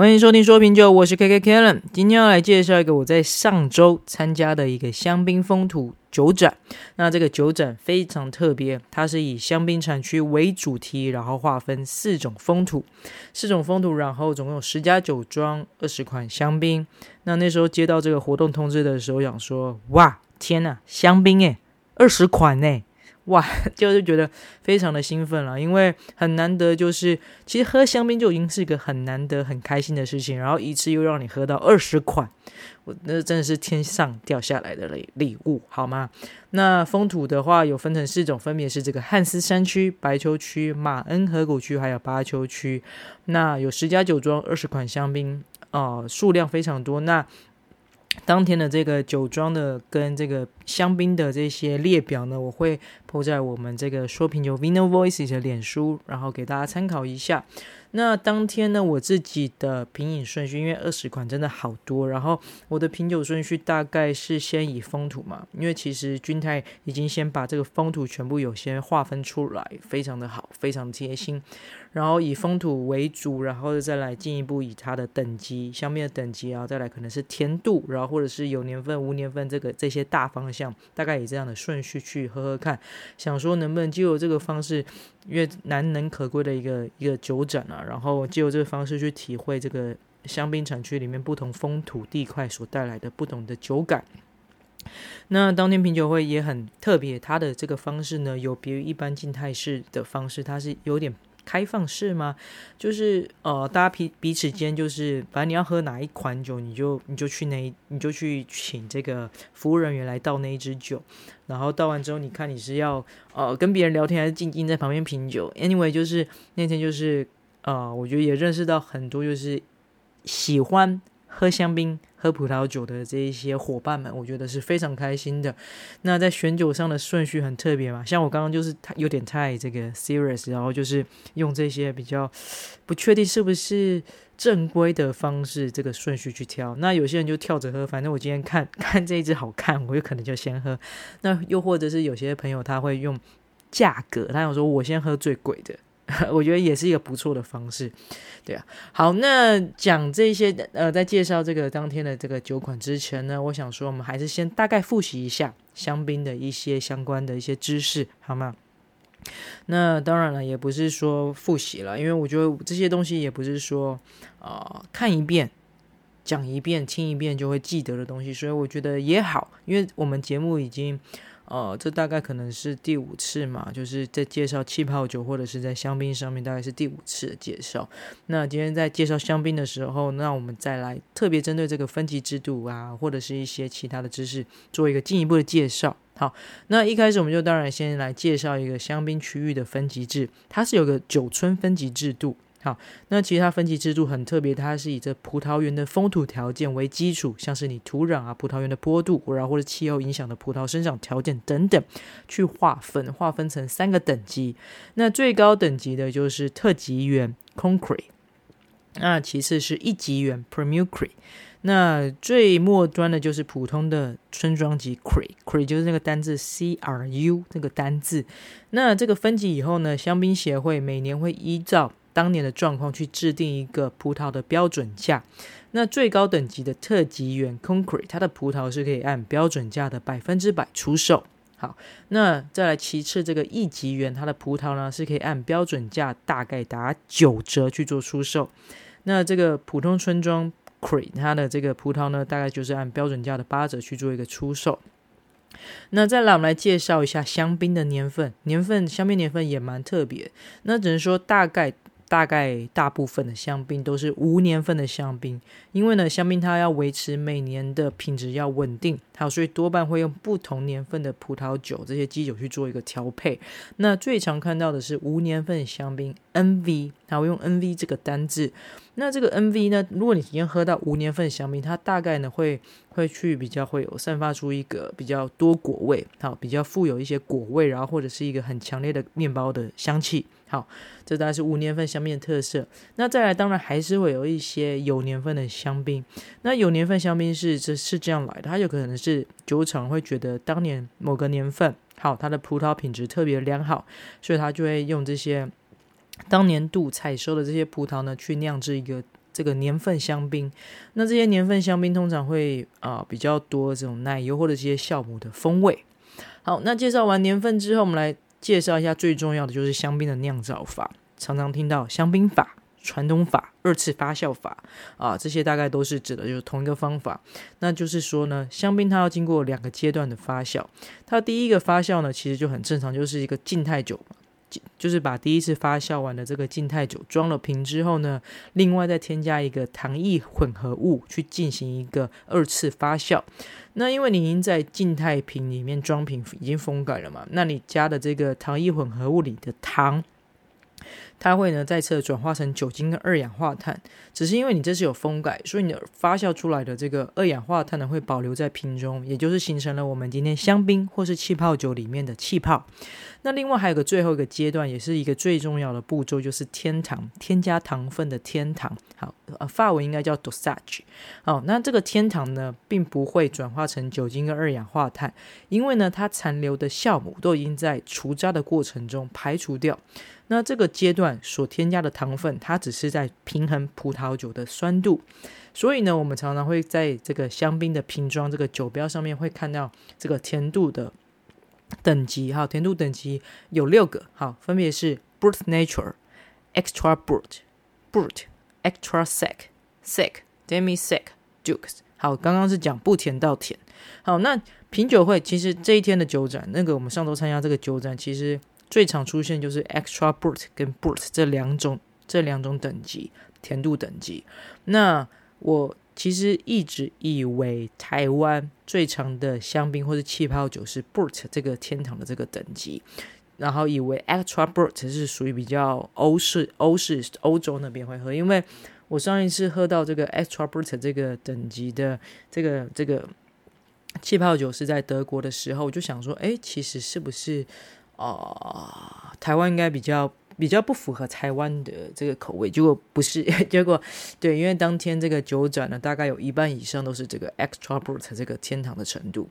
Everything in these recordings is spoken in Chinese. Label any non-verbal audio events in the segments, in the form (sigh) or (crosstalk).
欢迎收听说品酒，我是 KK Kellen。今天要来介绍一个我在上周参加的一个香槟风土酒展。那这个酒展非常特别，它是以香槟产区为主题，然后划分四种风土，四种风土，然后总共有十家酒庄，二十款香槟。那那时候接到这个活动通知的时候，想说：哇，天呐，香槟诶，二十款诶。哇，(laughs) 就是觉得非常的兴奋了，因为很难得，就是其实喝香槟就已经是一个很难得、很开心的事情，然后一次又让你喝到二十款，我那真的是天上掉下来的礼礼物，好吗？那风土的话有分成四种，分别是这个汉斯山区、白丘区、马恩河谷区，还有巴丘区。那有十家酒庄，二十款香槟，啊、呃，数量非常多。那当天的这个酒庄的跟这个香槟的这些列表呢，我会铺在我们这个说品酒 Vino Voices 的脸书，然后给大家参考一下。那当天呢，我自己的品饮顺序，因为二十款真的好多，然后我的品酒顺序大概是先以风土嘛，因为其实君太已经先把这个风土全部有些划分出来，非常的好，非常贴心。然后以风土为主，然后再来进一步以它的等级，香槟的等级，然后再来可能是甜度，然后或者是有年份无年份这个这些大方向，大概以这样的顺序去喝喝看，想说能不能就有这个方式，因为难能可贵的一个一个酒展啊，然后就有这个方式去体会这个香槟产区里面不同风土地块所带来的不同的酒感。那当天品酒会也很特别，它的这个方式呢，有别于一般静态式的方式，它是有点。开放式吗？就是呃，大家彼彼此间就是，反正你要喝哪一款酒，你就你就去那，你就去请这个服务人员来倒那一支酒，然后倒完之后，你看你是要呃跟别人聊天，还是静静在旁边品酒？Anyway，就是那天就是呃，我觉得也认识到很多就是喜欢喝香槟。喝葡萄酒的这一些伙伴们，我觉得是非常开心的。那在选酒上的顺序很特别嘛，像我刚刚就是太有点太这个 serious，然后就是用这些比较不确定是不是正规的方式，这个顺序去挑。那有些人就跳着喝，反正我今天看 (laughs) 看这一支好看，我有可能就先喝。那又或者是有些朋友他会用价格，他想说我先喝最贵的。(laughs) 我觉得也是一个不错的方式，对啊。好，那讲这些呃，在介绍这个当天的这个酒款之前呢，我想说，我们还是先大概复习一下香槟的一些相关的一些知识，好吗？那当然了，也不是说复习了，因为我觉得这些东西也不是说啊、呃、看一遍、讲一遍、听一遍就会记得的东西，所以我觉得也好，因为我们节目已经。哦，这大概可能是第五次嘛，就是在介绍气泡酒或者是在香槟上面，大概是第五次的介绍。那今天在介绍香槟的时候，那我们再来特别针对这个分级制度啊，或者是一些其他的知识，做一个进一步的介绍。好，那一开始我们就当然先来介绍一个香槟区域的分级制，它是有个九村分级制度。好，那其实它分级制度很特别，它是以这葡萄园的风土条件为基础，像是你土壤啊、葡萄园的坡度，然后或者气候影响的葡萄生长条件等等，去划分，划分成三个等级。那最高等级的就是特级园 （concrete），那其次是一级园 Premier Cru，那最末端的就是普通的村庄级 （Cre）。Cre 就是那个单字 C R U 这个单字。那这个分级以后呢，香槟协会每年会依照当年的状况去制定一个葡萄的标准价。那最高等级的特级园 Concrete，它的葡萄是可以按标准价的百分之百出售。好，那再来其次这个一级园，它的葡萄呢是可以按标准价大概打九折去做出售。那这个普通村庄 Cru，它的这个葡萄呢大概就是按标准价的八折去做一个出售。那再来，我们来介绍一下香槟的年份。年份香槟年份也蛮特别，那只能说大概。大概大部分的香槟都是无年份的香槟，因为呢，香槟它要维持每年的品质要稳定，好，所以多半会用不同年份的葡萄酒这些基酒去做一个调配。那最常看到的是无年份香槟 NV，它会用 NV 这个单字。那这个 NV 呢，如果你体验喝到无年份香槟，它大概呢会会去比较会有散发出一个比较多果味，好，比较富有一些果味，然后或者是一个很强烈的面包的香气。好，这大概是无年份香槟的特色。那再来，当然还是会有一些有年份的香槟。那有年份香槟是这是这样来的，它有可能是酒厂会觉得当年某个年份好，它的葡萄品质特别良好，所以它就会用这些当年度采收的这些葡萄呢，去酿制一个。这个年份香槟。那这些年份香槟通常会啊、比较多这种奶油或者这些酵母的风味。好，那介绍完年份之后，我们来介绍一下最重要的就是香槟的酿造法。常常听到香槟法。传统法、二次发酵法啊，这些大概都是指的就是同一个方法。那就是说呢，香槟它要经过两个阶段的发酵。它第一个发酵呢，其实就很正常，就是一个静态酒嘛，就是把第一次发酵完的这个静态酒装了瓶之后呢，另外再添加一个糖液混合物去进行一个二次发酵。那因为你已经在静态瓶里面装瓶已经封盖了嘛，那你加的这个糖液混合物里的糖。它会呢再次转化成酒精跟二氧化碳，只是因为你这是有封盖，所以你发酵出来的这个二氧化碳呢会保留在瓶中，也就是形成了我们今天香槟或是气泡酒里面的气泡。那另外还有个最后一个阶段，也是一个最重要的步骤，就是添糖，添加糖分的添糖。好，呃，法文应该叫 dosage。好，那这个添糖呢，并不会转化成酒精跟二氧化碳，因为呢，它残留的酵母都已经在除渣的过程中排除掉。那这个阶段所添加的糖分，它只是在平衡葡萄酒的酸度。所以呢，我们常常会在这个香槟的瓶装这个酒标上面会看到这个甜度的。等级哈，甜度等级有六个，好，分别是 Brut Nature、Extra Brut、Brut、Extra Sec、Sec、Demi Sec、Dukes。好，刚刚是讲不甜到甜。好，那品酒会其实这一天的酒展，那个我们上周参加这个酒展，其实最常出现就是 Extra Brut 跟 Brut 这两种这两种等级甜度等级。那我。其实一直以为台湾最长的香槟或是气泡酒是 Brut 这个天堂的这个等级，然后以为 Extra Brut 是属于比较欧式、欧式欧洲那边会喝，因为我上一次喝到这个 Extra Brut 这个等级的这个这个气泡酒是在德国的时候，我就想说，哎，其实是不是啊、台湾应该比较。比较不符合台湾的这个口味，结果不是，(laughs) 结果对，因为当天这个酒展呢，大概有一半以上都是这个 extra brut 这个天堂的程度。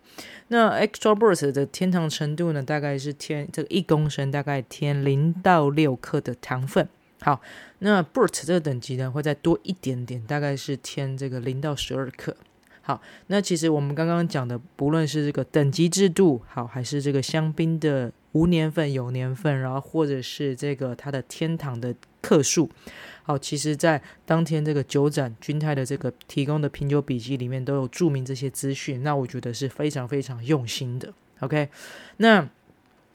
那 extra brut 的天堂程度呢，大概是添这个一公升大概添零到六克的糖分。好，那 brut 这个等级呢，会再多一点点，大概是添这个零到十二克。好，那其实我们刚刚讲的，不论是这个等级制度，好，还是这个香槟的无年份、有年份，然后或者是这个它的天堂的克数，好，其实在当天这个酒展君太的这个提供的品酒笔记里面都有注明这些资讯，那我觉得是非常非常用心的。OK，那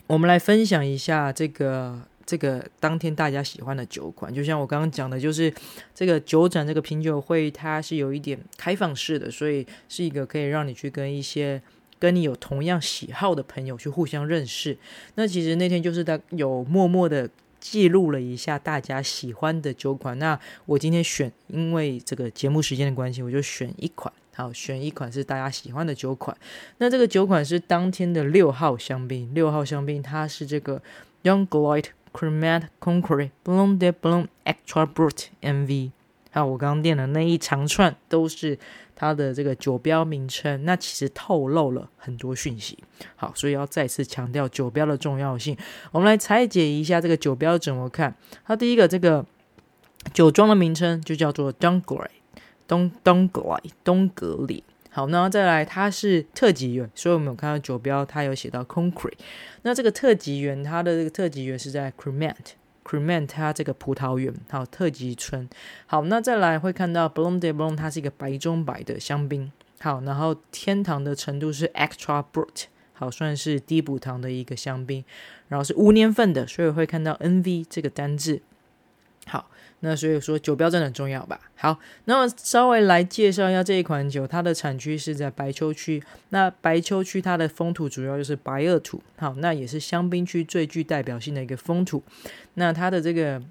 我们来分享一下这个。这个当天大家喜欢的酒款，就像我刚刚讲的，就是这个酒展这个品酒会，它是有一点开放式的，所以是一个可以让你去跟一些跟你有同样喜好的朋友去互相认识。那其实那天就是在有默默的记录了一下大家喜欢的酒款。那我今天选，因为这个节目时间的关系，我就选一款，好，选一款是大家喜欢的酒款。那这个酒款是当天的六号香槟，六号香槟它是这个 Young Gloit Cremant Conqueré Blanc de Blanc Extra Brut MV NV，好，我刚刚念的那一长串都是它的这个酒标名称，那其实透露了很多讯息。好，所以要再次强调酒标的重要性。我们来拆解一下这个酒标怎么看。它第一个这个酒庄的名称就叫做 Donglai，东东格莱，东格里。好，那再来，它是特级园，所以我们有看到酒标，它有写到 Concrete。那这个特级园，它的这个特级园是在 Cremant Cremant，它这个葡萄园，好，特级村。好，那再来会看到 Blanc de Blanc，它是一个白中白的香槟。好，然后天堂的程度是 Extra Brut，好，算是低补糖的一个香槟。然后是无年份的，所以会看到 NV 这个单字。好。那所以说酒标真的很重要吧？好，那么稍微来介绍一下这一款酒，它的产区是在白丘区。那白丘区它的风土主要就是白垩土，好，那也是香槟区最具代表性的一个风土。那它的这个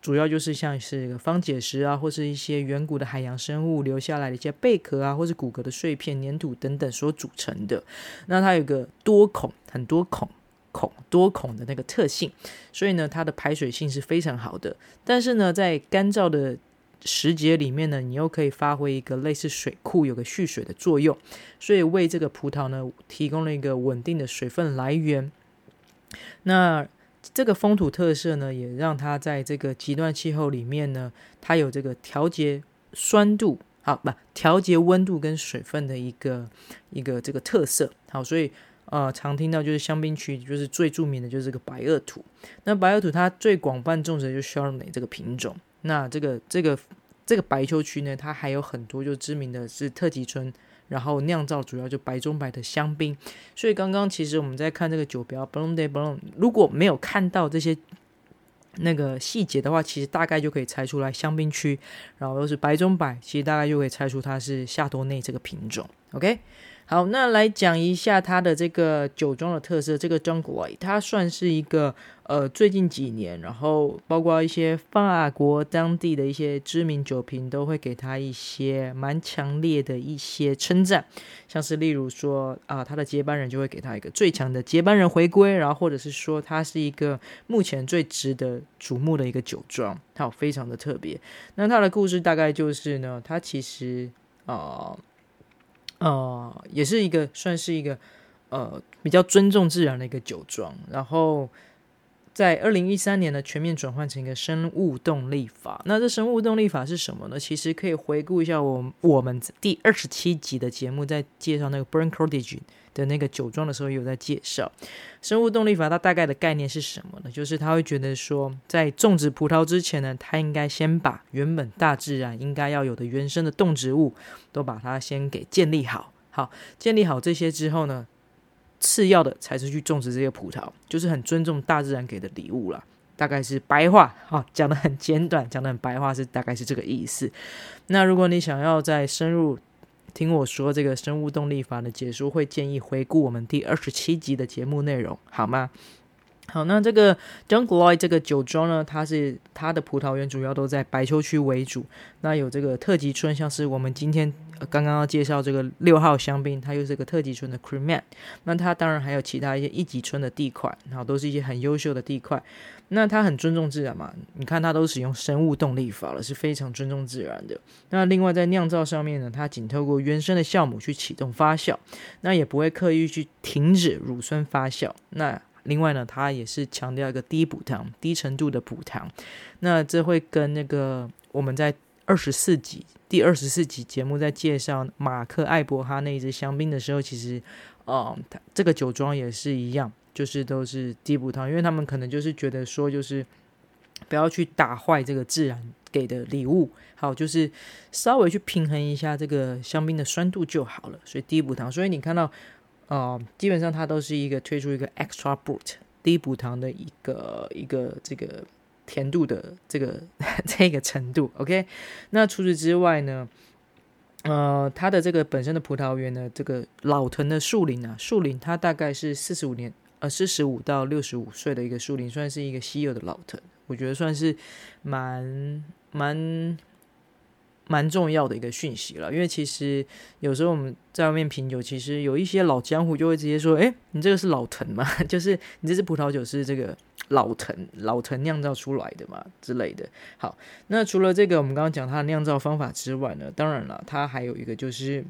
主要就是像是一个方解石啊，或是一些远古的海洋生物留下来的一些贝壳啊，或是骨骼的碎片、粘土等等所组成的。那它有个多孔，很多孔。孔多孔的那个特性，所以呢，它的排水性是非常好的。但是呢，在干燥的时节里面呢，你又可以发挥一个类似水库，有个蓄水的作用，所以为这个葡萄呢提供了一个稳定的水分来源。那这个风土特色呢，也让它在这个极端气候里面呢，它有这个调节酸度，好不调节温度跟水分的一个一个这个特色。好，所以呃，常听到就是香槟区就是最著名的就是这个白垩土。那白垩土它最广泛种植的就是 Chardonnay 这个品种。那这个这个这个白丘区呢，它还有很多就知名的是特级村。然后酿造主要就白中白的香槟，所以刚刚其实我们在看这个酒标 Blanc de Blanc，如果没有看到这些那个细节的话，其实大概就可以猜出来香槟区，然后又是白中白，其实大概就可以猜出它是夏多内这个品种。OK。好，那来讲一下它的这个酒庄的特色。这个 Jean Grouard 它算是一个呃最近几年，然后包括一些法国当地的一些知名酒评都会给他一些蛮强烈的一些称赞，像是例如说啊，他的接班人就会给他一个最强的接班人回归，然后或者是说他是一个目前最值得瞩目的一个酒庄，好，非常的特别。那他的故事大概就是呢，他其实啊。呃，也是一个算是一个呃比较尊重自然的一个酒庄，然后在二零一三年呢，全面转换成一个生物动力法。那这生物动力法是什么呢？其实可以回顾一下我我们第二十七集的节目，在介绍那个 Burnt Cordiage 的那个酒庄的时候，有在介绍生物动力法。它大概的概念是什么呢？就是他会觉得说，在种植葡萄之前呢，他应该先把原本大自然应该要有的原生的动植物都把它先给建立好。好，建立好这些之后呢，次要的才是去种植这些葡萄，就是很尊重大自然给的礼物了。大概是白话，好，讲得很简短，讲得很白话是大概是这个意思。那如果你想要再深入，听我说这个生物动力法的解说，会建议回顾我们第二十七集的节目内容，好吗？好，那这个 John Lloyd 这个酒庄呢，它是它的葡萄园主要都在白丘区为主。那有这个特级村，像是我们今天刚刚要介绍这个六号香槟，它又是个特级村的 Cremant，。那它当然还有其他一些一级村的地块，然后都是一些很优秀的地块。那它很尊重自然嘛，你看它都使用生物动力法了，是非常尊重自然的。那另外在酿造上面呢，它仅透过原生的酵母去启动发酵，那也不会刻意去停止乳酸发酵。那另外呢，它也是强调一个低补糖、低程度的补糖。那这会跟那个我们在二十四集第二十四集节目在介绍马克艾伯哈那一支香槟的时候，其实，呃，它这个酒庄也是一样，就是都是低补糖，因为他们可能就是觉得说，就是不要去打坏这个自然给的礼物，好，就是稍微去平衡一下这个香槟的酸度就好了。所以低补糖，所以你看到。哦、呃，基本上它都是一个推出一个 extra brut 低补糖的一个一个这个甜度的这个 (laughs) 这个程度，OK。那除此之外呢，呃，它的这个本身的葡萄园呢，这个老藤的树龄啊，树龄它大概是四十五年，呃，四十五到六十五岁的一个树龄，算是一个稀有的老藤，我觉得算是蛮蛮。蛮重要的一个讯息了，因为其实有时候我们在外面品酒，其实有一些老江湖就会直接说：“诶，你这个是老藤嘛？(laughs) 就是你这支葡萄酒是这个老藤老藤酿造出来的嘛之类的。”好，那除了这个我们刚刚讲它的酿造方法之外呢，当然了，它还有一个就是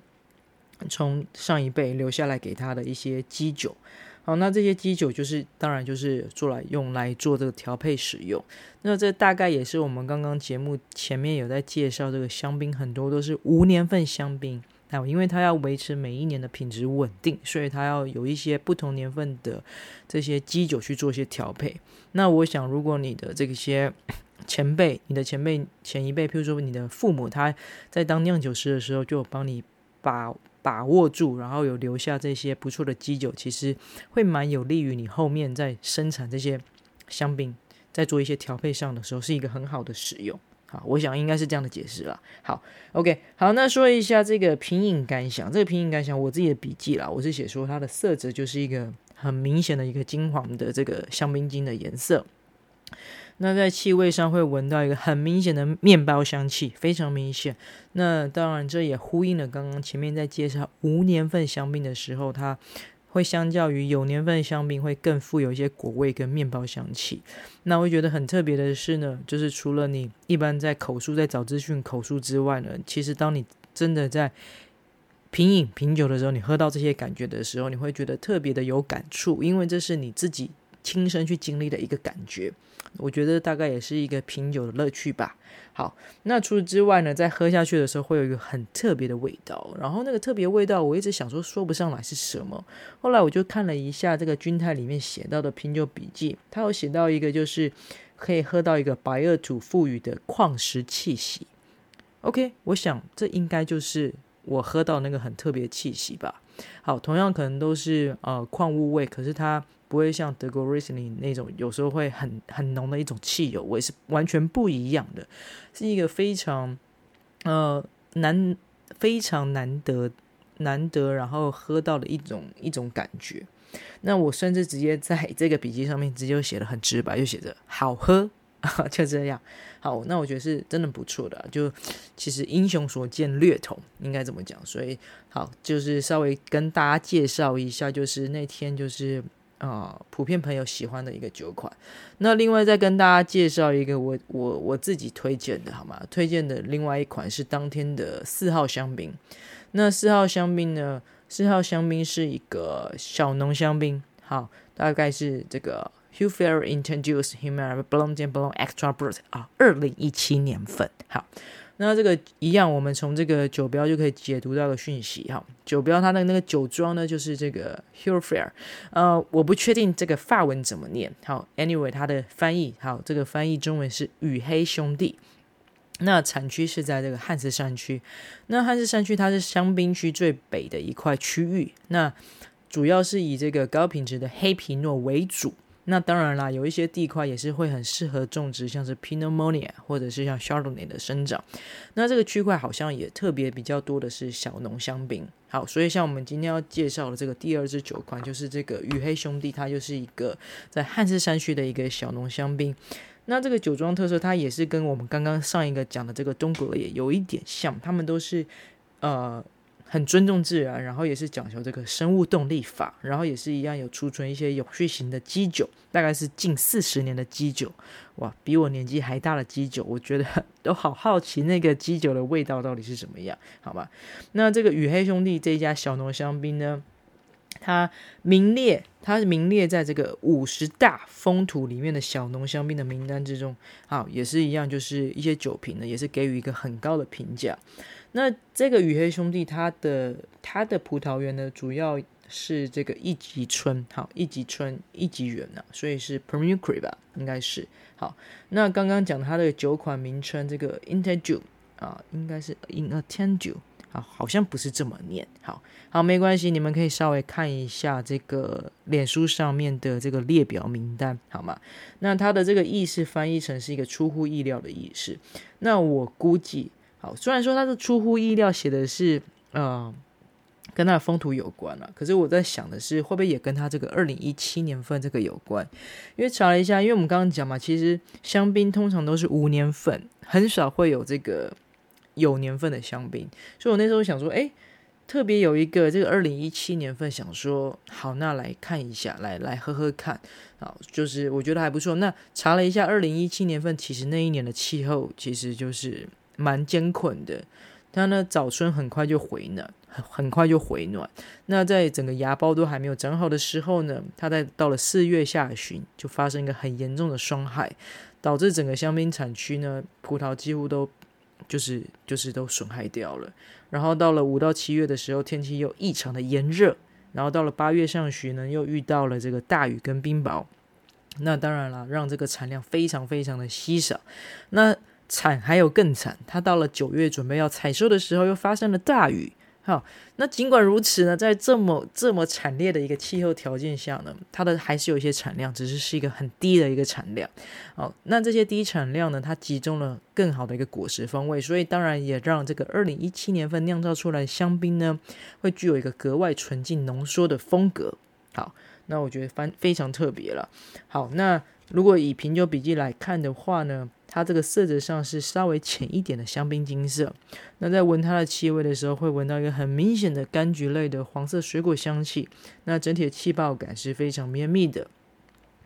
从上一辈留下来给他的一些基酒。好，那这些基酒就是，当然就是做来用来做这个调配使用。那这大概也是我们刚刚节目前面有在介绍这个香槟，很多都是无年份香槟。那因为它要维持每一年的品质稳定，所以它要有一些不同年份的这些基酒去做一些调配。那我想，如果你的这些前辈，你的前辈前一辈，譬如说你的父母，他在当酿酒师的时候，就帮你把。把握住，然后有留下这些不错的基酒，其实会蛮有利于你后面在生产这些香槟，在做一些调配上的时候，是一个很好的使用。啊，我想应该是这样的解释了。好，OK，好，那说一下这个品饮感想。这个品饮感想，我自己的笔记啦，我是写说它的色泽就是一个很明显的一个金黄的这个香槟金的颜色。那在气味上会闻到一个很明显的面包香气，非常明显。那当然，这也呼应了刚刚前面在介绍无年份香槟的时候，它会相较于有年份香槟会更富有一些果味跟面包香气。那我觉得很特别的是呢，就是除了你一般在口述在找资讯口述之外呢，其实当你真的在品饮品酒的时候，你喝到这些感觉的时候，你会觉得特别的有感触，因为这是你自己亲身去经历的一个感觉。我觉得大概也是一个品酒的乐趣吧。好，那除此之外呢，在喝下去的时候会有一个很特别的味道，然后那个特别味道我一直想说说不上来是什么。后来我就看了一下这个钧太里面写到的品酒笔记，他有写到一个就是可以喝到一个白垩土赋予的矿石气息。OK，我想这应该就是我喝到那个很特别的气息吧。好，同样可能都是呃矿物味，可是它。不会像德国 Riesling 那种，有时候会很很浓的一种汽油味，是完全不一样的，是一个非常呃难非常难得难得，然后喝到的一种一种感觉。那我甚至直接在 (laughs) 这个笔记上面直接写的很直白，就写着好喝，(laughs) 就这样。好，那我觉得是真的不错的。就其实英雄所见略同，应该怎么讲。所以好，就是稍微跟大家介绍一下，就是那天就是。啊、呃，普遍朋友喜欢的一个酒款。那另外再跟大家介绍一个我我我自己推荐的，好吗？推荐的另外一款是当天的四号香槟。那四号香槟呢？四号香槟是一个小农香槟，好，大概是这个 Hugh Fair introduced Himmel Blonde and Blonde Extra Brut 啊，二零一七年份，好。那这个一样，我们从这个酒标就可以解读到的讯息哈。酒标它的那个酒庄呢，就是这个 Hugh Farrer，呃，我不确定这个法文怎么念。好，Anyway，它的翻译好，这个翻译中文是与黑兄弟。那产区是在这个汉斯山区。那汉斯山区它是香槟区最北的一块区域。那主要是以这个高品质的黑皮诺为主。那当然啦，有一些地块也是会很适合种植，像是 Pinot Monia 或者是像 Chardonnay 的生长。那这个区块好像也特别比较多的是小农香槟。好，所以像我们今天要介绍的这个第二支酒款，就是这个与黑兄弟，它就是一个在汉斯山区的一个小农香槟。那这个酒庄特色，它也是跟我们刚刚上一个讲的这个东格也有一点像，他们都是呃。很尊重自然，然后也是讲求这个生物动力法，然后也是一样有储存一些永续型的基酒，大概是近四十年的基酒，哇，比我年纪还大的基酒，我觉得 (laughs) 都好好奇那个基酒的味道到底是什么样，好吧？那这个与黑兄弟这一家小农香槟呢，它名列，它是名列在这个五十大风土里面的小农香槟的名单之中，好，也是一样，就是一些酒瓶呢，也是给予一个很高的评价。那这个雨黑兄弟，他的他的葡萄园呢，主要是这个一级村，好，一级村一级园呐，所以是 Premier Cru 吧，应该是好。那刚刚讲它的酒款名称，这个 Integral 啊，应该是 Inattendu 啊，好像不是这么念，好好没关系，你们可以稍微看一下这个脸书上面的这个列表名单，好吗？那它的这个意思翻译成是一个出乎意料的意思，那我估计。好，虽然说它是出乎意料，写的是呃跟它的风土有关了，可是我在想的是，会不会也跟它这个二零一七年份这个有关？因为查了一下，因为我们刚刚讲嘛，其实香槟通常都是无年份，很少会有这个有年份的香槟，所以我那时候想说，哎，特别有一个这个二零一七年份，想说好，那来看一下，来来喝喝看，好，就是我觉得还不错。那查了一下，二零一七年份其实那一年的气候其实就是。蛮艰困的，它呢早春很快就回暖，很很快就回暖。那在整个芽苞都还没有长好的时候呢，它在到了四月下旬就发生一个很严重的霜害，导致整个香槟产区呢葡萄几乎都就是就是都损害掉了。然后到了五到七月的时候，天气又异常的炎热，然后到了八月上旬呢，又遇到了这个大雨跟冰雹。那当然了，让这个产量非常非常的稀少。那惨还有更惨，它到了九月准备要采收的时候，又发生了大雨。好，那尽管如此呢，在这么这么惨烈的一个气候条件下呢，它的还是有一些产量，只是是一个很低的一个产量。好，那这些低产量呢，它集中了更好的一个果实风味，所以当然也让这个二零一七年份酿造出来的香槟呢，会具有一个格外纯净浓缩的风格。好，那我觉得非非常特别了。好，那如果以品酒笔记来看的话呢，它这个色泽上是稍微浅一点的香槟金色，那在闻它的气味的时候，会闻到一个很明显的柑橘类的黄色水果香气。那整体的气泡感是非常绵密的，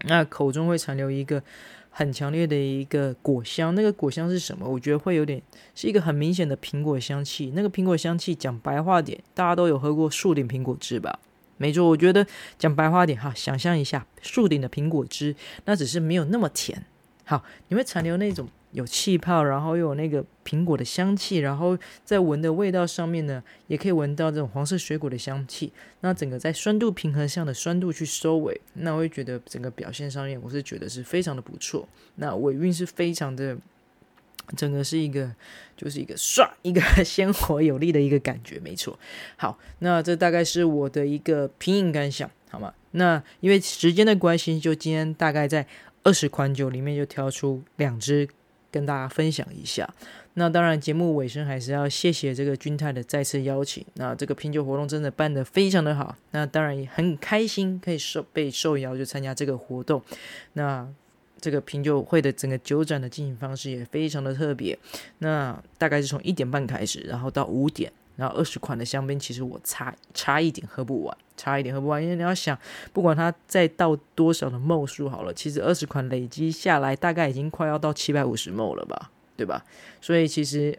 那口中会残留一个很强烈的一个果香。那个果香是什么？我觉得会有点是一个很明显的苹果香气。那个苹果香气讲白话点，大家都有喝过树顶苹果汁吧？没错，我觉得讲白话点哈，想象一下树顶的苹果汁，那只是没有那么甜。好，你会残留那种有气泡，然后又有那个苹果的香气，然后在闻的味道上面呢，也可以闻到这种黄色水果的香气。那整个在酸度平衡上的酸度去收尾，那我会觉得整个表现上面，我是觉得是非常的不错。那尾韵是非常的。整个是一个，就是一个唰，一个 (laughs) 鲜活有力的一个感觉，没错。好，那这大概是我的一个品饮感想，好吗？那因为时间的关系，就今天大概在二十款酒里面就挑出两支跟大家分享一下。那当然，节目尾声还是要谢谢这个君太的再次邀请。那这个品酒活动真的办得非常的好，那当然也很开心可以受被受邀就参加这个活动。那。这个品酒会的整个酒展的进行方式也非常的特别，那大概是从一点半开始，然后到五点，然后二十款的香槟，其实我差差一点喝不完，差一点喝不完，因为你要想，不管它再倒多少的 ml 数好了，其实二十款累积下来，大概已经快要到七百五十 ml 了吧，对吧？所以其实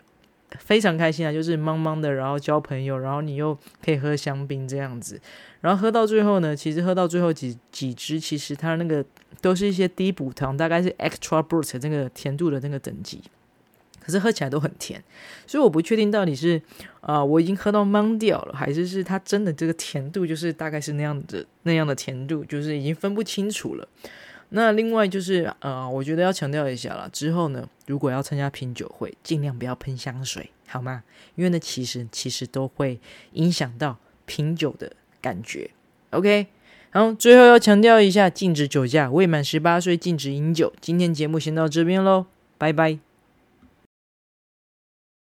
非常开心啊，就是茫茫的，然后交朋友，然后你又可以喝香槟这样子，然后喝到最后呢，其实喝到最后几几支，其实它那个。都是一些低补糖，大概是 extra brut 这个甜度的那个等级，可是喝起来都很甜，所以我不确定到底是啊、我已经喝到懵掉了，还是是它真的这个甜度就是大概是那样的那样的甜度，就是已经分不清楚了。那另外就是、呃，我觉得要强调一下了，之后呢，如果要参加品酒会，尽量不要喷香水，好吗？因为呢，其实其实都会影响到品酒的感觉。OK。好，最后要强调一下，禁止酒驾，未满十八岁禁止饮酒。今天节目先到这边喽，拜拜。